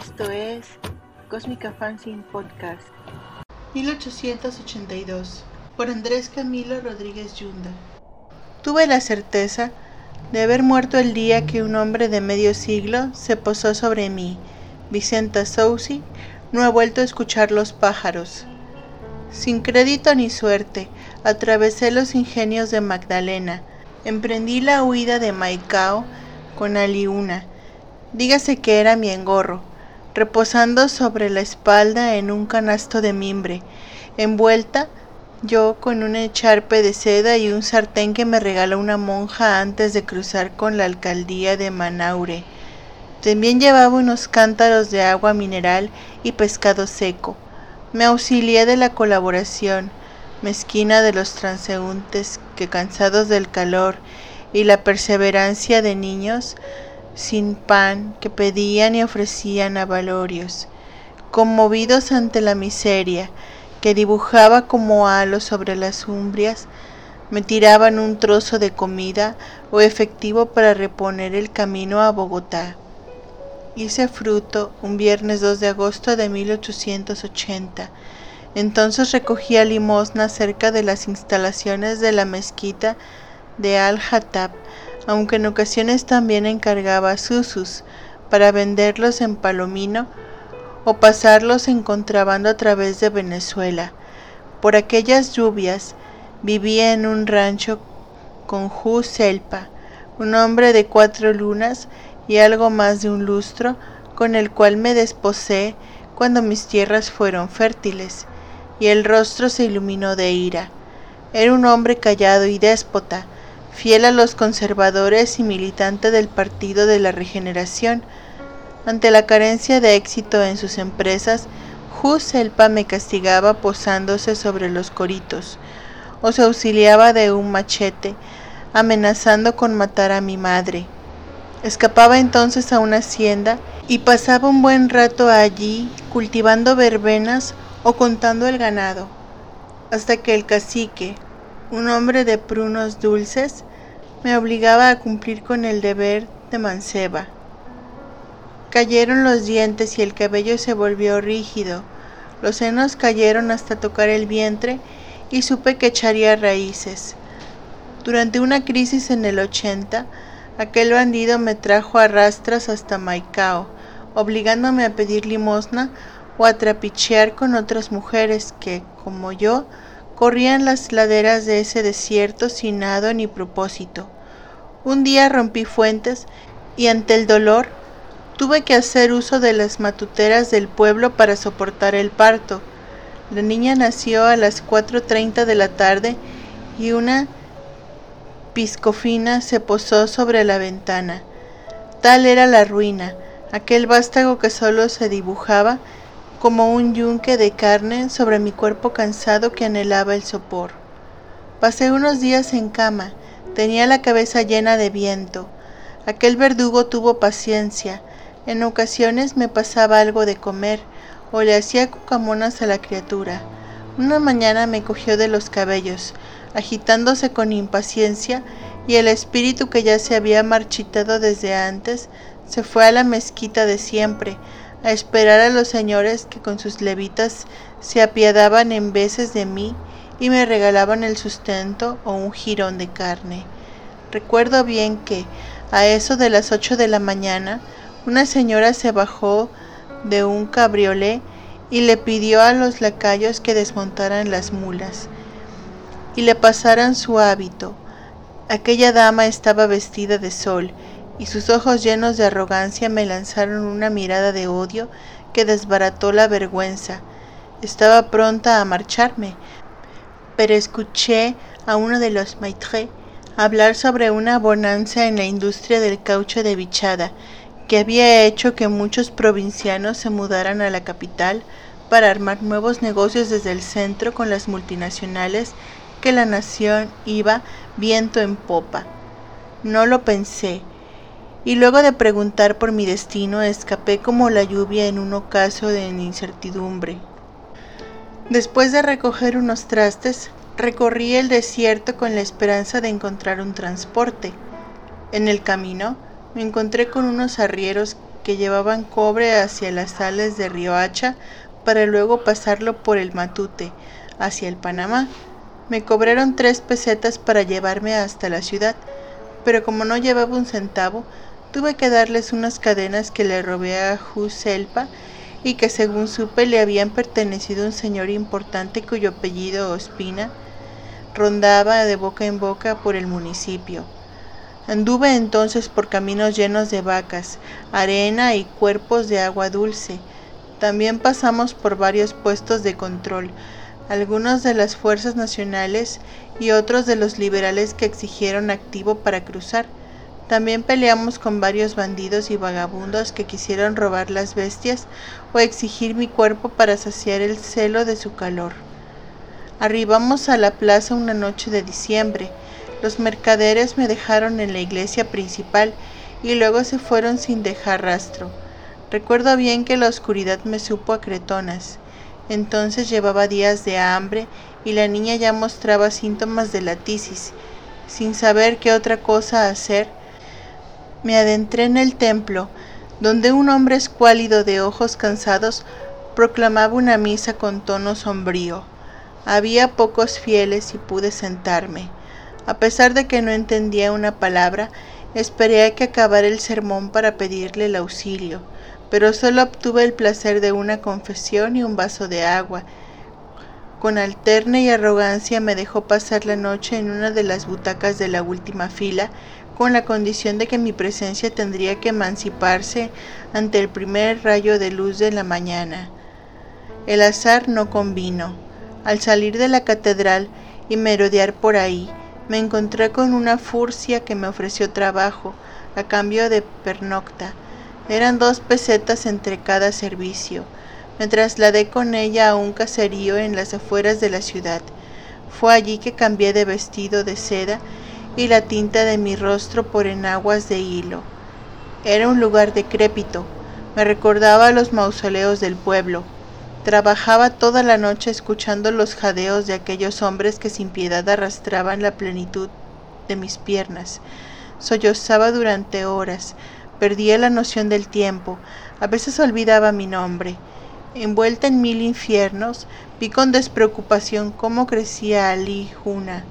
Esto es Cósmica Fanzine Podcast. 1882 por Andrés Camilo Rodríguez Yunda. Tuve la certeza de haber muerto el día que un hombre de medio siglo se posó sobre mí. Vicenta Sousi no ha vuelto a escuchar los pájaros. Sin crédito ni suerte, atravesé los ingenios de Magdalena, emprendí la huida de Maicao con Aliuna, dígase que era mi engorro, reposando sobre la espalda en un canasto de mimbre, envuelta yo con un echarpe de seda y un sartén que me regaló una monja antes de cruzar con la alcaldía de Manaure. También llevaba unos cántaros de agua mineral y pescado seco. Me auxilié de la colaboración mezquina de los transeúntes que cansados del calor y la perseverancia de niños sin pan que pedían y ofrecían a valorios, conmovidos ante la miseria que dibujaba como halo sobre las umbrias, me tiraban un trozo de comida o efectivo para reponer el camino a Bogotá. Hice fruto un viernes 2 de agosto de 1880. Entonces recogía limosna cerca de las instalaciones de la mezquita de Al-Hattab aunque en ocasiones también encargaba susus para venderlos en Palomino o pasarlos en contrabando a través de Venezuela. Por aquellas lluvias vivía en un rancho con Ju Selpa, un hombre de cuatro lunas y algo más de un lustro, con el cual me desposé cuando mis tierras fueron fértiles, y el rostro se iluminó de ira. Era un hombre callado y déspota, fiel a los conservadores y militante del Partido de la Regeneración. Ante la carencia de éxito en sus empresas, Selpa me castigaba posándose sobre los coritos, o se auxiliaba de un machete, amenazando con matar a mi madre. Escapaba entonces a una hacienda y pasaba un buen rato allí cultivando verbenas o contando el ganado, hasta que el cacique, un hombre de prunos dulces, me obligaba a cumplir con el deber de manceba. Cayeron los dientes y el cabello se volvió rígido, los senos cayeron hasta tocar el vientre y supe que echaría raíces. Durante una crisis en el 80, aquel bandido me trajo a rastras hasta Maicao, obligándome a pedir limosna o a trapichear con otras mujeres que, como yo, corrían las laderas de ese desierto sin nado ni propósito. Un día rompí fuentes y ante el dolor tuve que hacer uso de las matuteras del pueblo para soportar el parto. La niña nació a las 4.30 de la tarde y una piscofina se posó sobre la ventana. Tal era la ruina, aquel vástago que solo se dibujaba como un yunque de carne sobre mi cuerpo cansado que anhelaba el sopor. Pasé unos días en cama, tenía la cabeza llena de viento. Aquel verdugo tuvo paciencia. En ocasiones me pasaba algo de comer o le hacía cucamonas a la criatura. Una mañana me cogió de los cabellos, agitándose con impaciencia, y el espíritu que ya se había marchitado desde antes se fue a la mezquita de siempre, a esperar a los señores que con sus levitas se apiadaban en veces de mí y me regalaban el sustento o un jirón de carne. Recuerdo bien que, a eso de las ocho de la mañana, una señora se bajó de un cabriolé y le pidió a los lacayos que desmontaran las mulas y le pasaran su hábito. Aquella dama estaba vestida de sol y sus ojos llenos de arrogancia me lanzaron una mirada de odio que desbarató la vergüenza. Estaba pronta a marcharme, pero escuché a uno de los maitres hablar sobre una bonanza en la industria del caucho de bichada, que había hecho que muchos provincianos se mudaran a la capital para armar nuevos negocios desde el centro con las multinacionales que la nación iba viento en popa. No lo pensé, y luego de preguntar por mi destino escapé como la lluvia en un ocaso de incertidumbre. Después de recoger unos trastes, recorrí el desierto con la esperanza de encontrar un transporte. En el camino me encontré con unos arrieros que llevaban cobre hacia las sales de Riohacha para luego pasarlo por el Matute hacia el Panamá. Me cobraron tres pesetas para llevarme hasta la ciudad, pero como no llevaba un centavo, tuve que darles unas cadenas que le robé a Juselpa y que según supe le habían pertenecido a un señor importante cuyo apellido Ospina rondaba de boca en boca por el municipio. Anduve entonces por caminos llenos de vacas, arena y cuerpos de agua dulce. También pasamos por varios puestos de control, algunos de las fuerzas nacionales y otros de los liberales que exigieron activo para cruzar. También peleamos con varios bandidos y vagabundos que quisieron robar las bestias o exigir mi cuerpo para saciar el celo de su calor. Arribamos a la plaza una noche de diciembre. Los mercaderes me dejaron en la iglesia principal y luego se fueron sin dejar rastro. Recuerdo bien que la oscuridad me supo a cretonas. Entonces llevaba días de hambre y la niña ya mostraba síntomas de la tisis. Sin saber qué otra cosa hacer, me adentré en el templo, donde un hombre escuálido de ojos cansados proclamaba una misa con tono sombrío. Había pocos fieles y pude sentarme. A pesar de que no entendía una palabra, esperé a que acabara el sermón para pedirle el auxilio pero solo obtuve el placer de una confesión y un vaso de agua. Con alterna y arrogancia me dejó pasar la noche en una de las butacas de la última fila, con la condición de que mi presencia tendría que emanciparse ante el primer rayo de luz de la mañana. El azar no convino. Al salir de la catedral y merodear por ahí, me encontré con una furcia que me ofreció trabajo a cambio de pernocta eran dos pesetas entre cada servicio. Me trasladé con ella a un caserío en las afueras de la ciudad. Fue allí que cambié de vestido de seda y la tinta de mi rostro por enaguas de hilo. Era un lugar decrépito, me recordaba los mausoleos del pueblo. Trabajaba toda la noche escuchando los jadeos de aquellos hombres que sin piedad arrastraban la plenitud de mis piernas. Sollozaba durante horas, Perdía la noción del tiempo, a veces olvidaba mi nombre. Envuelta en mil infiernos, vi con despreocupación cómo crecía Ali Juna.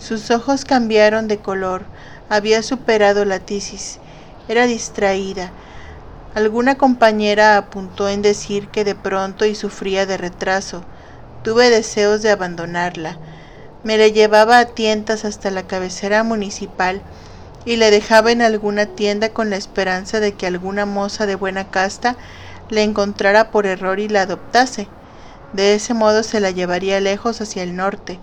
Sus ojos cambiaron de color, había superado la tisis, era distraída. Alguna compañera apuntó en decir que de pronto y sufría de retraso. Tuve deseos de abandonarla. Me la llevaba a tientas hasta la cabecera municipal y le dejaba en alguna tienda con la esperanza de que alguna moza de buena casta le encontrara por error y la adoptase. De ese modo se la llevaría lejos hacia el norte,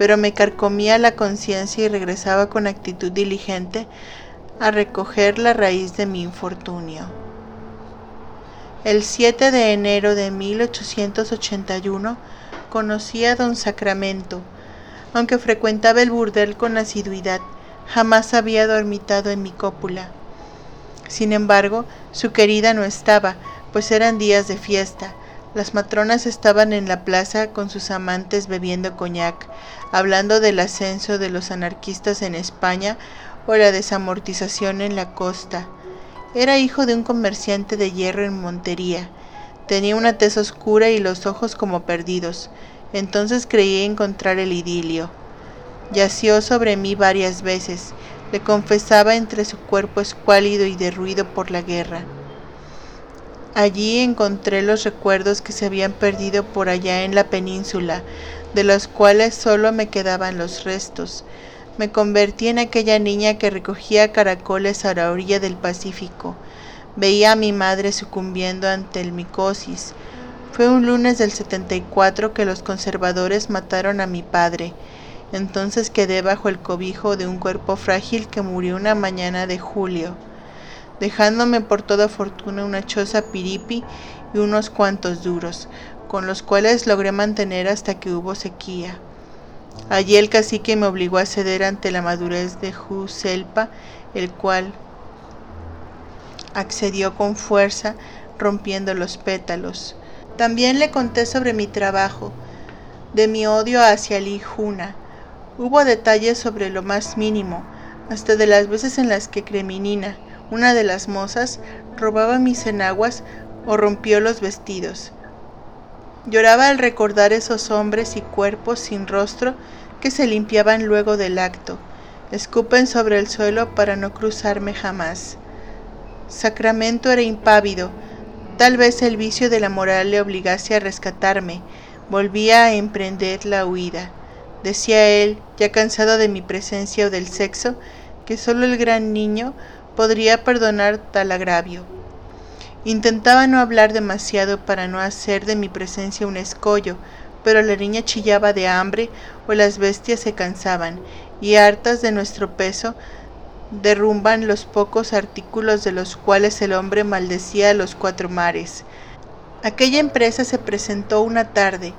pero me carcomía la conciencia y regresaba con actitud diligente a recoger la raíz de mi infortunio. El 7 de enero de 1881 conocí a don Sacramento, aunque frecuentaba el burdel con asiduidad, jamás había dormitado en mi cópula. Sin embargo, su querida no estaba, pues eran días de fiesta. Las matronas estaban en la plaza con sus amantes bebiendo coñac, hablando del ascenso de los anarquistas en España o la desamortización en la costa. Era hijo de un comerciante de hierro en Montería. Tenía una tez oscura y los ojos como perdidos. Entonces creí encontrar el idilio. Yació sobre mí varias veces, le confesaba entre su cuerpo escuálido y derruido por la guerra. Allí encontré los recuerdos que se habían perdido por allá en la península, de los cuales solo me quedaban los restos. Me convertí en aquella niña que recogía caracoles a la orilla del Pacífico. Veía a mi madre sucumbiendo ante el micosis. Fue un lunes del 74 que los conservadores mataron a mi padre. Entonces quedé bajo el cobijo de un cuerpo frágil que murió una mañana de julio, dejándome por toda fortuna una choza piripi y unos cuantos duros, con los cuales logré mantener hasta que hubo sequía. Allí el cacique me obligó a ceder ante la madurez de Juselpa, el cual accedió con fuerza, rompiendo los pétalos. También le conté sobre mi trabajo, de mi odio hacia Lijuna, Hubo detalles sobre lo más mínimo, hasta de las veces en las que Creminina, Una de las mozas robaba mis enaguas o rompió los vestidos. Lloraba al recordar esos hombres y cuerpos sin rostro que se limpiaban luego del acto, escupen sobre el suelo para no cruzarme jamás. Sacramento era impávido, tal vez el vicio de la moral le obligase a rescatarme, volvía a emprender la huida. Decía él, ya cansado de mi presencia o del sexo, que solo el gran niño podría perdonar tal agravio. Intentaba no hablar demasiado para no hacer de mi presencia un escollo, pero la niña chillaba de hambre o las bestias se cansaban, y hartas de nuestro peso, derrumban los pocos artículos de los cuales el hombre maldecía a los cuatro mares. Aquella empresa se presentó una tarde.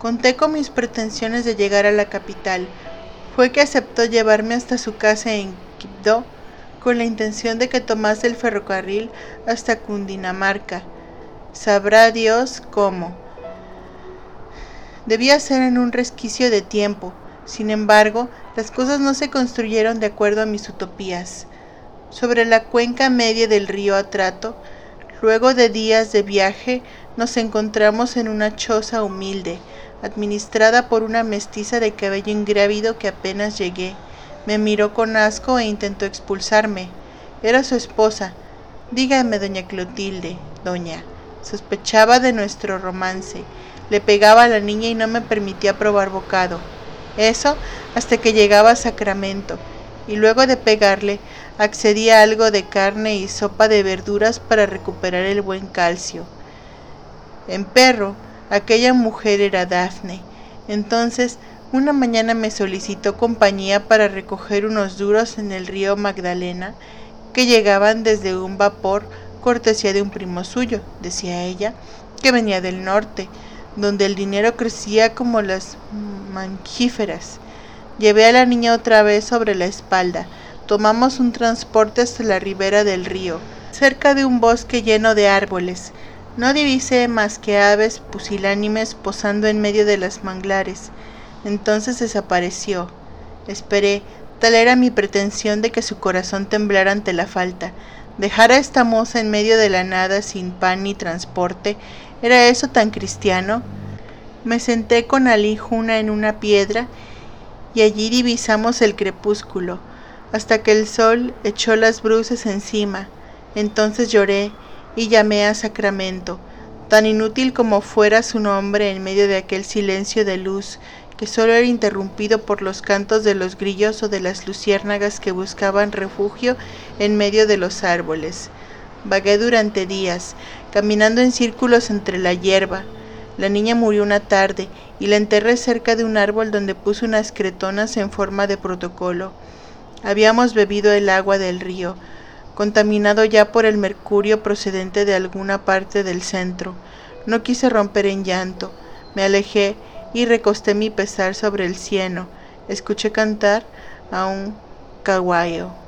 Conté con mis pretensiones de llegar a la capital. Fue que aceptó llevarme hasta su casa en Quibdó con la intención de que tomase el ferrocarril hasta Cundinamarca. Sabrá Dios cómo. Debía ser en un resquicio de tiempo. Sin embargo, las cosas no se construyeron de acuerdo a mis utopías. Sobre la cuenca media del río Atrato, luego de días de viaje, nos encontramos en una choza humilde, administrada por una mestiza de cabello ingrávido que apenas llegué. Me miró con asco e intentó expulsarme. Era su esposa. Dígame, doña Clotilde, doña. Sospechaba de nuestro romance le pegaba a la niña y no me permitía probar bocado. Eso hasta que llegaba a Sacramento, y luego de pegarle, accedía a algo de carne y sopa de verduras para recuperar el buen calcio. En perro, aquella mujer era Dafne. Entonces, una mañana me solicitó compañía para recoger unos duros en el río Magdalena que llegaban desde un vapor cortesía de un primo suyo, decía ella, que venía del norte, donde el dinero crecía como las mangíferas. Llevé a la niña otra vez sobre la espalda. Tomamos un transporte hasta la ribera del río, cerca de un bosque lleno de árboles. No divisé más que aves pusilánimes posando en medio de las manglares. Entonces desapareció. Esperé, tal era mi pretensión de que su corazón temblara ante la falta. Dejar a esta moza en medio de la nada sin pan ni transporte ¿Era eso tan cristiano? Me senté con Ali Juna en una piedra y allí divisamos el crepúsculo, hasta que el sol echó las bruces encima. Entonces lloré y llamé a Sacramento, tan inútil como fuera su nombre en medio de aquel silencio de luz que solo era interrumpido por los cantos de los grillos o de las luciérnagas que buscaban refugio en medio de los árboles. Vagué durante días, caminando en círculos entre la hierba. La niña murió una tarde y la enterré cerca de un árbol donde puse unas cretonas en forma de protocolo. Habíamos bebido el agua del río, contaminado ya por el mercurio procedente de alguna parte del centro. No quise romper en llanto. Me alejé y recosté mi pesar sobre el cieno. Escuché cantar a un caguayo.